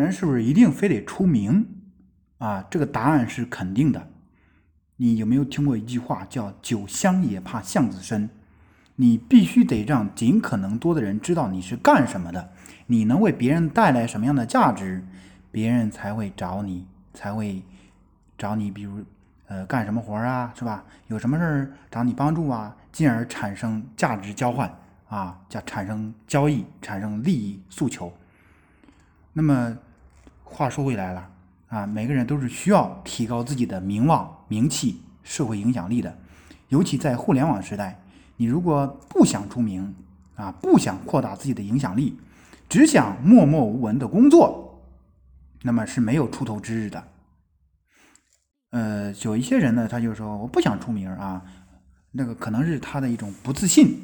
人是不是一定非得出名啊？这个答案是肯定的。你有没有听过一句话叫“酒香也怕巷子深”？你必须得让尽可能多的人知道你是干什么的，你能为别人带来什么样的价值，别人才会找你，才会找你。比如，呃，干什么活啊，是吧？有什么事儿找你帮助啊，进而产生价值交换啊，叫产生交易，产生利益诉求。那么，话说回来了啊，每个人都是需要提高自己的名望、名气、社会影响力的，尤其在互联网时代，你如果不想出名啊，不想扩大自己的影响力，只想默默无闻的工作，那么是没有出头之日的。呃，有一些人呢，他就说我不想出名啊，那个可能是他的一种不自信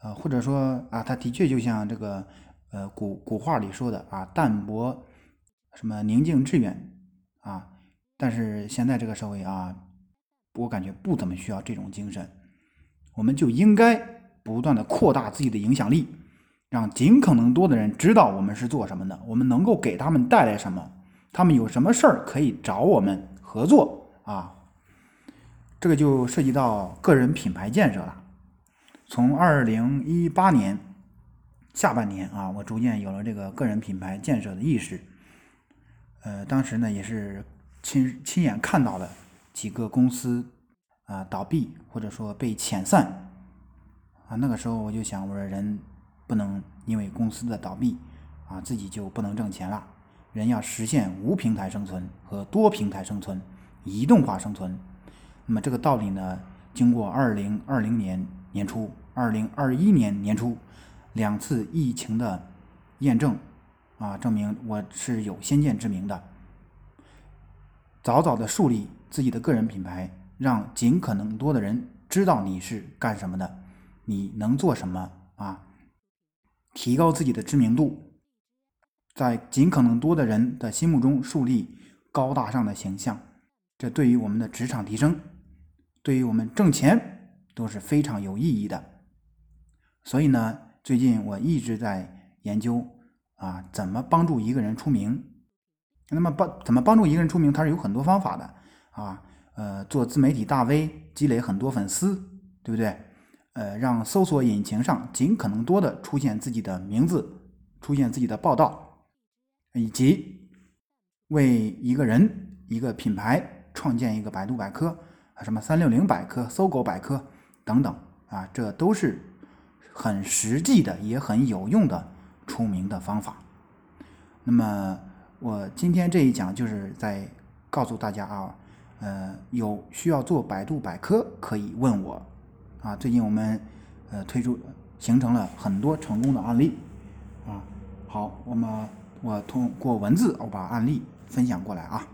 啊，或者说啊，他的确就像这个。呃，古古话里说的啊，淡泊什么宁静致远啊，但是现在这个社会啊，我感觉不怎么需要这种精神，我们就应该不断的扩大自己的影响力，让尽可能多的人知道我们是做什么的，我们能够给他们带来什么，他们有什么事儿可以找我们合作啊，这个就涉及到个人品牌建设了，从二零一八年。下半年啊，我逐渐有了这个个人品牌建设的意识。呃，当时呢也是亲亲眼看到了几个公司啊倒闭或者说被遣散啊，那个时候我就想，我说人不能因为公司的倒闭啊自己就不能挣钱了，人要实现无平台生存和多平台生存、移动化生存。那么这个道理呢，经过二零二零年年初、二零二一年年初。两次疫情的验证啊，证明我是有先见之明的。早早的树立自己的个人品牌，让尽可能多的人知道你是干什么的，你能做什么啊？提高自己的知名度，在尽可能多的人的心目中树立高大上的形象，这对于我们的职场提升，对于我们挣钱都是非常有意义的。所以呢。最近我一直在研究啊，怎么帮助一个人出名？那么帮怎么帮助一个人出名？它是有很多方法的啊。呃，做自媒体大 V，积累很多粉丝，对不对？呃，让搜索引擎上尽可能多的出现自己的名字，出现自己的报道，以及为一个人、一个品牌创建一个百度百科啊，什么三六零百科、搜狗百科等等啊，这都是。很实际的，也很有用的出名的方法。那么，我今天这一讲就是在告诉大家啊，呃，有需要做百度百科可以问我啊。最近我们呃推出形成了很多成功的案例啊。好，我们我通过文字我把案例分享过来啊。